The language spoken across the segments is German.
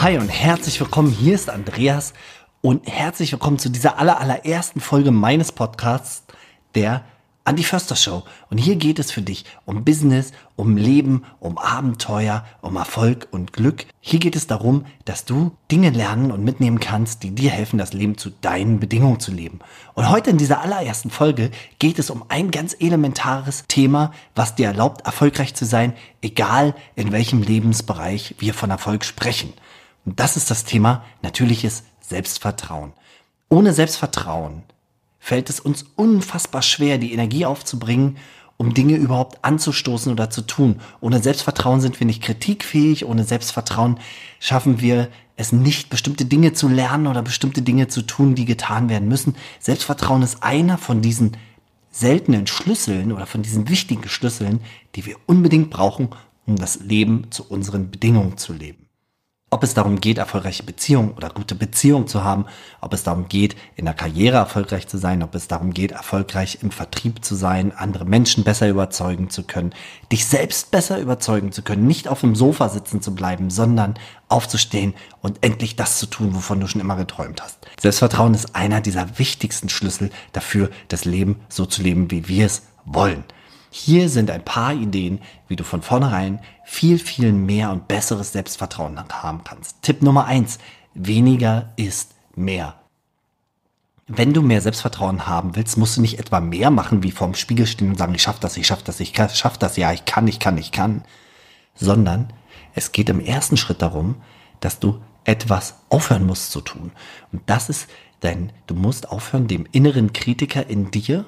Hi und herzlich willkommen. Hier ist Andreas und herzlich willkommen zu dieser aller, allerersten Folge meines Podcasts, der Andy Förster Show. Und hier geht es für dich um Business, um Leben, um Abenteuer, um Erfolg und Glück. Hier geht es darum, dass du Dinge lernen und mitnehmen kannst, die dir helfen, das Leben zu deinen Bedingungen zu leben. Und heute in dieser allerersten Folge geht es um ein ganz elementares Thema, was dir erlaubt, erfolgreich zu sein, egal in welchem Lebensbereich wir von Erfolg sprechen. Und das ist das Thema natürliches Selbstvertrauen. Ohne Selbstvertrauen fällt es uns unfassbar schwer, die Energie aufzubringen, um Dinge überhaupt anzustoßen oder zu tun. Ohne Selbstvertrauen sind wir nicht kritikfähig, ohne Selbstvertrauen schaffen wir es nicht, bestimmte Dinge zu lernen oder bestimmte Dinge zu tun, die getan werden müssen. Selbstvertrauen ist einer von diesen seltenen Schlüsseln oder von diesen wichtigen Schlüsseln, die wir unbedingt brauchen, um das Leben zu unseren Bedingungen zu leben. Ob es darum geht, erfolgreiche Beziehungen oder gute Beziehungen zu haben, ob es darum geht, in der Karriere erfolgreich zu sein, ob es darum geht, erfolgreich im Vertrieb zu sein, andere Menschen besser überzeugen zu können, dich selbst besser überzeugen zu können, nicht auf dem Sofa sitzen zu bleiben, sondern aufzustehen und endlich das zu tun, wovon du schon immer geträumt hast. Selbstvertrauen ist einer dieser wichtigsten Schlüssel dafür, das Leben so zu leben, wie wir es wollen. Hier sind ein paar Ideen, wie du von vornherein viel, viel mehr und besseres Selbstvertrauen haben kannst. Tipp Nummer eins: Weniger ist mehr. Wenn du mehr Selbstvertrauen haben willst, musst du nicht etwa mehr machen, wie vorm Spiegel stehen und sagen, ich schaff das, ich schaff das, ich schaff das, ja, ich kann, ich kann, ich kann, sondern es geht im ersten Schritt darum, dass du etwas aufhören musst zu tun. Und das ist dein, du musst aufhören, dem inneren Kritiker in dir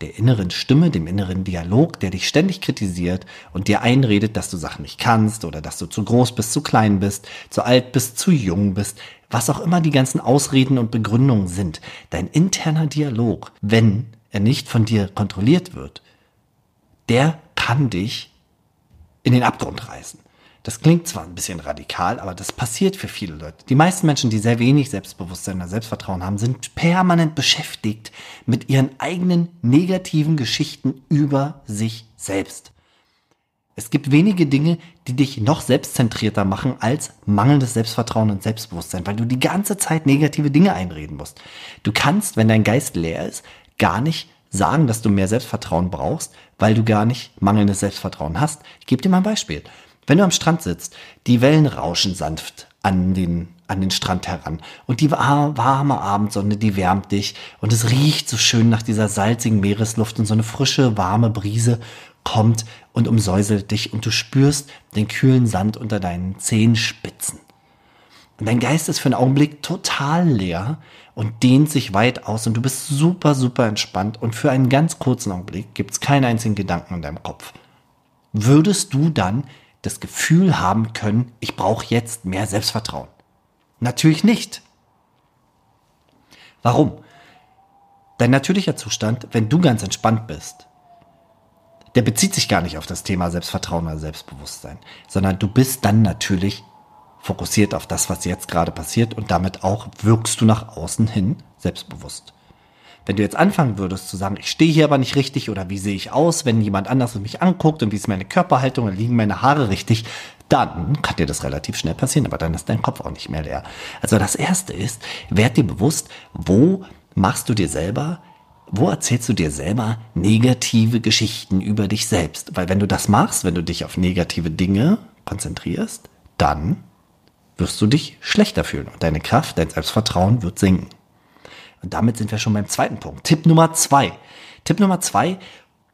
der inneren Stimme, dem inneren Dialog, der dich ständig kritisiert und dir einredet, dass du Sachen nicht kannst oder dass du zu groß bist, zu klein bist, zu alt bist, zu jung bist, was auch immer die ganzen Ausreden und Begründungen sind. Dein interner Dialog, wenn er nicht von dir kontrolliert wird, der kann dich in den Abgrund reißen. Das klingt zwar ein bisschen radikal, aber das passiert für viele Leute. Die meisten Menschen, die sehr wenig Selbstbewusstsein oder Selbstvertrauen haben, sind permanent beschäftigt mit ihren eigenen negativen Geschichten über sich selbst. Es gibt wenige Dinge, die dich noch selbstzentrierter machen als mangelndes Selbstvertrauen und Selbstbewusstsein, weil du die ganze Zeit negative Dinge einreden musst. Du kannst, wenn dein Geist leer ist, gar nicht sagen, dass du mehr Selbstvertrauen brauchst, weil du gar nicht mangelndes Selbstvertrauen hast. Ich gebe dir mal ein Beispiel. Wenn du am Strand sitzt, die Wellen rauschen sanft an den, an den Strand heran. Und die warme Abendsonne, die wärmt dich. Und es riecht so schön nach dieser salzigen Meeresluft und so eine frische, warme Brise kommt und umsäuselt dich. Und du spürst den kühlen Sand unter deinen Zehenspitzen. Und dein Geist ist für einen Augenblick total leer und dehnt sich weit aus. Und du bist super, super entspannt. Und für einen ganz kurzen Augenblick gibt es keinen einzigen Gedanken in deinem Kopf. Würdest du dann das Gefühl haben können, ich brauche jetzt mehr Selbstvertrauen. Natürlich nicht. Warum? Dein natürlicher Zustand, wenn du ganz entspannt bist, der bezieht sich gar nicht auf das Thema Selbstvertrauen oder Selbstbewusstsein, sondern du bist dann natürlich fokussiert auf das, was jetzt gerade passiert und damit auch wirkst du nach außen hin selbstbewusst. Wenn du jetzt anfangen würdest zu sagen, ich stehe hier aber nicht richtig oder wie sehe ich aus, wenn jemand anders mich anguckt und wie ist meine Körperhaltung und liegen meine Haare richtig, dann kann dir das relativ schnell passieren, aber dann ist dein Kopf auch nicht mehr leer. Also das erste ist, werd dir bewusst, wo machst du dir selber wo erzählst du dir selber negative Geschichten über dich selbst? Weil wenn du das machst, wenn du dich auf negative Dinge konzentrierst, dann wirst du dich schlechter fühlen und deine Kraft, dein Selbstvertrauen wird sinken. Und damit sind wir schon beim zweiten Punkt. Tipp Nummer zwei. Tipp Nummer zwei,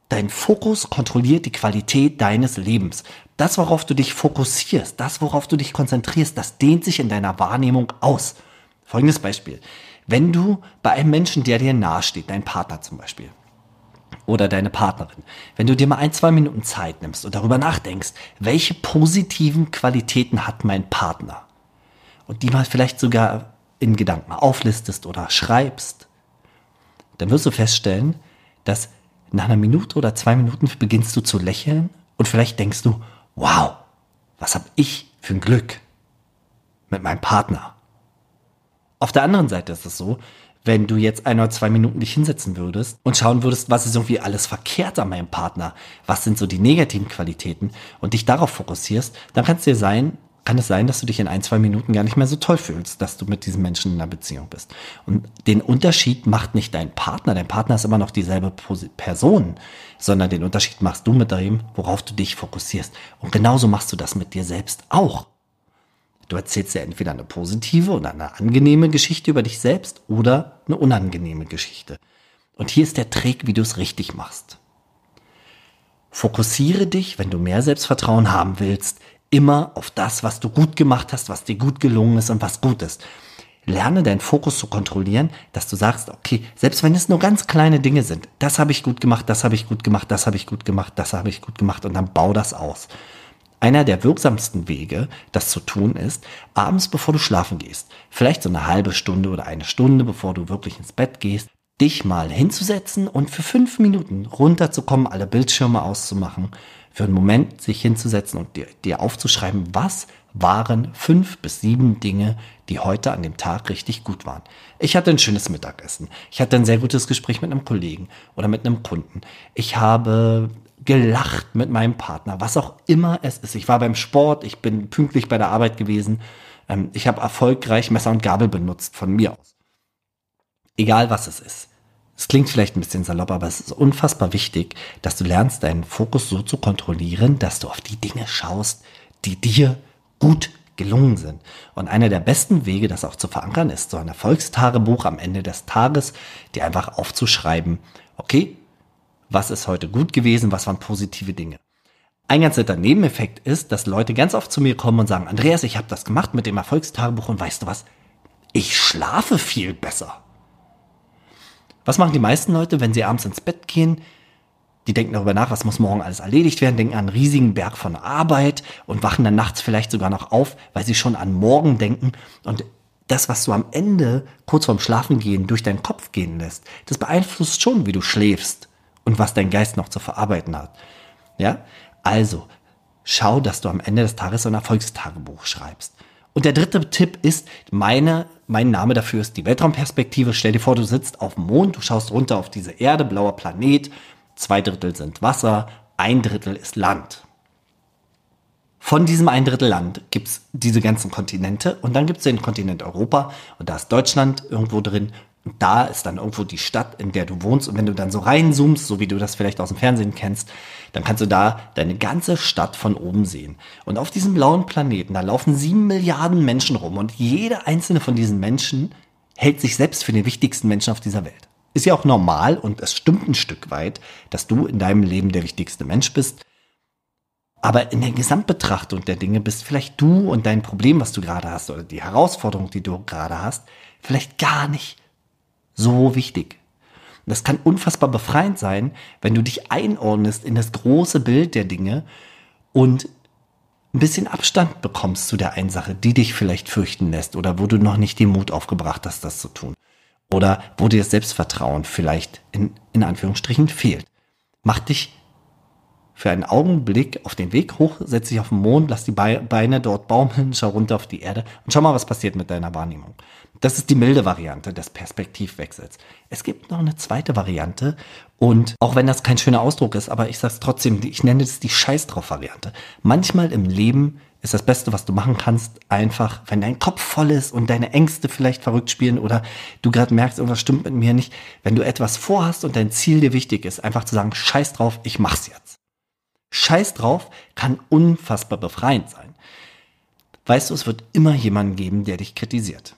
dein Fokus kontrolliert die Qualität deines Lebens. Das, worauf du dich fokussierst, das, worauf du dich konzentrierst, das dehnt sich in deiner Wahrnehmung aus. Folgendes Beispiel. Wenn du bei einem Menschen, der dir nahesteht, dein Partner zum Beispiel, oder deine Partnerin, wenn du dir mal ein, zwei Minuten Zeit nimmst und darüber nachdenkst, welche positiven Qualitäten hat mein Partner? Und die mal vielleicht sogar in Gedanken auflistest oder schreibst, dann wirst du feststellen, dass nach einer Minute oder zwei Minuten beginnst du zu lächeln und vielleicht denkst du, wow, was habe ich für ein Glück mit meinem Partner. Auf der anderen Seite ist es so, wenn du jetzt ein oder zwei Minuten dich hinsetzen würdest und schauen würdest, was ist irgendwie alles verkehrt an meinem Partner, was sind so die negativen Qualitäten und dich darauf fokussierst, dann kann es dir sein, kann es sein, dass du dich in ein, zwei Minuten gar nicht mehr so toll fühlst, dass du mit diesem Menschen in einer Beziehung bist. Und den Unterschied macht nicht dein Partner. Dein Partner ist immer noch dieselbe Person, sondern den Unterschied machst du mit dem, worauf du dich fokussierst. Und genauso machst du das mit dir selbst auch. Du erzählst ja entweder eine positive oder eine angenehme Geschichte über dich selbst oder eine unangenehme Geschichte. Und hier ist der Trick, wie du es richtig machst. Fokussiere dich, wenn du mehr Selbstvertrauen haben willst, immer auf das, was du gut gemacht hast, was dir gut gelungen ist und was gut ist. Lerne deinen Fokus zu kontrollieren, dass du sagst, okay, selbst wenn es nur ganz kleine Dinge sind, das habe ich gut gemacht, das habe ich gut gemacht, das habe ich gut gemacht, das habe ich gut gemacht und dann bau das aus. Einer der wirksamsten Wege, das zu tun, ist, abends bevor du schlafen gehst, vielleicht so eine halbe Stunde oder eine Stunde, bevor du wirklich ins Bett gehst, dich mal hinzusetzen und für fünf Minuten runterzukommen, alle Bildschirme auszumachen, für einen Moment sich hinzusetzen und dir, dir aufzuschreiben, was waren fünf bis sieben Dinge, die heute an dem Tag richtig gut waren. Ich hatte ein schönes Mittagessen. Ich hatte ein sehr gutes Gespräch mit einem Kollegen oder mit einem Kunden. Ich habe gelacht mit meinem Partner, was auch immer es ist. Ich war beim Sport, ich bin pünktlich bei der Arbeit gewesen. Ähm, ich habe erfolgreich Messer und Gabel benutzt von mir aus. Egal was es ist. Es klingt vielleicht ein bisschen salopp, aber es ist unfassbar wichtig, dass du lernst, deinen Fokus so zu kontrollieren, dass du auf die Dinge schaust, die dir gut gelungen sind. Und einer der besten Wege, das auch zu verankern, ist so ein Erfolgstagebuch am Ende des Tages, dir einfach aufzuschreiben, okay, was ist heute gut gewesen, was waren positive Dinge. Ein ganz netter Nebeneffekt ist, dass Leute ganz oft zu mir kommen und sagen, Andreas, ich habe das gemacht mit dem Erfolgstagebuch und weißt du was, ich schlafe viel besser. Was machen die meisten Leute, wenn sie abends ins Bett gehen? Die denken darüber nach, was muss morgen alles erledigt werden, denken an einen riesigen Berg von Arbeit und wachen dann nachts vielleicht sogar noch auf, weil sie schon an morgen denken. Und das, was du am Ende kurz vorm Schlafengehen durch deinen Kopf gehen lässt, das beeinflusst schon, wie du schläfst und was dein Geist noch zu verarbeiten hat. Ja? Also, schau, dass du am Ende des Tages ein Erfolgstagebuch schreibst. Und der dritte Tipp ist, meine, mein Name dafür ist die Weltraumperspektive. Stell dir vor, du sitzt auf dem Mond, du schaust runter auf diese Erde, blauer Planet, zwei Drittel sind Wasser, ein Drittel ist Land. Von diesem ein Drittel Land gibt's diese ganzen Kontinente und dann gibt's den Kontinent Europa und da ist Deutschland irgendwo drin da ist dann irgendwo die Stadt, in der du wohnst. Und wenn du dann so reinzoomst, so wie du das vielleicht aus dem Fernsehen kennst, dann kannst du da deine ganze Stadt von oben sehen. Und auf diesem blauen Planeten, da laufen sieben Milliarden Menschen rum. Und jeder einzelne von diesen Menschen hält sich selbst für den wichtigsten Menschen auf dieser Welt. Ist ja auch normal und es stimmt ein Stück weit, dass du in deinem Leben der wichtigste Mensch bist. Aber in der Gesamtbetrachtung der Dinge bist vielleicht du und dein Problem, was du gerade hast, oder die Herausforderung, die du gerade hast, vielleicht gar nicht so wichtig. das kann unfassbar befreiend sein, wenn du dich einordnest in das große Bild der Dinge und ein bisschen Abstand bekommst zu der einen Sache, die dich vielleicht fürchten lässt oder wo du noch nicht den Mut aufgebracht hast, das zu tun. Oder wo dir das Selbstvertrauen vielleicht in, in Anführungsstrichen fehlt. Mach dich für einen Augenblick auf den Weg hoch, setz dich auf den Mond, lass die Beine dort baumeln, schau runter auf die Erde und schau mal, was passiert mit deiner Wahrnehmung. Das ist die milde Variante des Perspektivwechsels. Es gibt noch eine zweite Variante und auch wenn das kein schöner Ausdruck ist, aber ich sag's trotzdem, ich nenne es die Scheiß drauf Variante. Manchmal im Leben ist das Beste, was du machen kannst, einfach, wenn dein Kopf voll ist und deine Ängste vielleicht verrückt spielen oder du gerade merkst, irgendwas stimmt mit mir nicht, wenn du etwas vorhast und dein Ziel dir wichtig ist, einfach zu sagen, scheiß drauf, ich mach's jetzt. Scheiß drauf kann unfassbar befreiend sein. Weißt du, es wird immer jemanden geben, der dich kritisiert.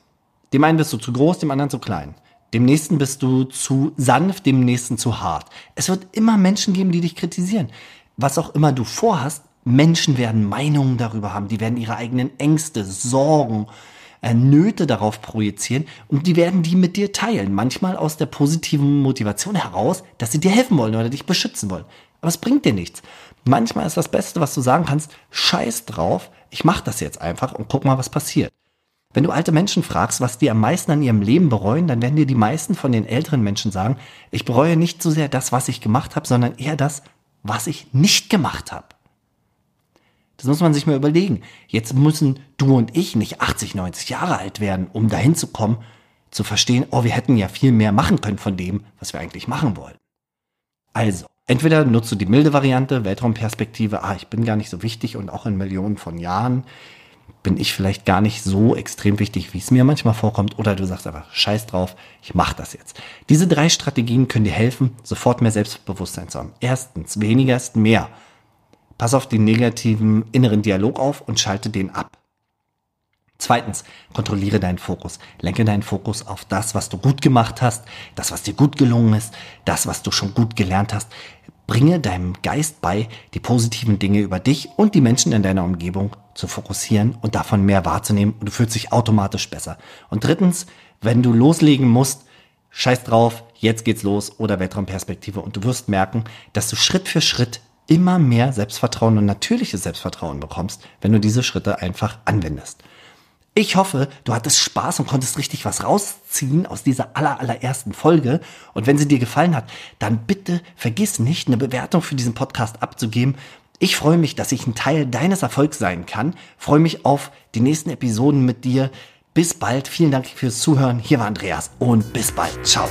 Dem einen bist du zu groß, dem anderen zu klein. Dem nächsten bist du zu sanft, dem nächsten zu hart. Es wird immer Menschen geben, die dich kritisieren. Was auch immer du vorhast, Menschen werden Meinungen darüber haben, die werden ihre eigenen Ängste, Sorgen, äh, Nöte darauf projizieren und die werden die mit dir teilen. Manchmal aus der positiven Motivation heraus, dass sie dir helfen wollen oder dich beschützen wollen. Aber es bringt dir nichts. Manchmal ist das Beste, was du sagen kannst, scheiß drauf, ich mach das jetzt einfach und guck mal, was passiert. Wenn du alte Menschen fragst, was die am meisten an ihrem Leben bereuen, dann werden dir die meisten von den älteren Menschen sagen, ich bereue nicht so sehr das, was ich gemacht habe, sondern eher das, was ich nicht gemacht habe. Das muss man sich mal überlegen. Jetzt müssen du und ich nicht 80, 90 Jahre alt werden, um dahin zu kommen, zu verstehen, oh, wir hätten ja viel mehr machen können von dem, was wir eigentlich machen wollen. Also, entweder nutzt du die milde Variante, Weltraumperspektive, ah, ich bin gar nicht so wichtig und auch in Millionen von Jahren bin ich vielleicht gar nicht so extrem wichtig, wie es mir manchmal vorkommt. Oder du sagst einfach, scheiß drauf, ich mache das jetzt. Diese drei Strategien können dir helfen, sofort mehr Selbstbewusstsein zu haben. Erstens, weniger ist mehr. Pass auf den negativen inneren Dialog auf und schalte den ab. Zweitens, kontrolliere deinen Fokus. Lenke deinen Fokus auf das, was du gut gemacht hast, das, was dir gut gelungen ist, das, was du schon gut gelernt hast. Bringe deinem Geist bei, die positiven Dinge über dich und die Menschen in deiner Umgebung zu fokussieren und davon mehr wahrzunehmen und du fühlst dich automatisch besser. Und drittens, wenn du loslegen musst, scheiß drauf, jetzt geht's los oder Weltraumperspektive und du wirst merken, dass du Schritt für Schritt immer mehr Selbstvertrauen und natürliches Selbstvertrauen bekommst, wenn du diese Schritte einfach anwendest. Ich hoffe, du hattest Spaß und konntest richtig was rausziehen aus dieser aller, allerersten Folge. Und wenn sie dir gefallen hat, dann bitte vergiss nicht, eine Bewertung für diesen Podcast abzugeben. Ich freue mich, dass ich ein Teil deines Erfolgs sein kann. Freue mich auf die nächsten Episoden mit dir. Bis bald. Vielen Dank fürs Zuhören. Hier war Andreas und bis bald. Ciao.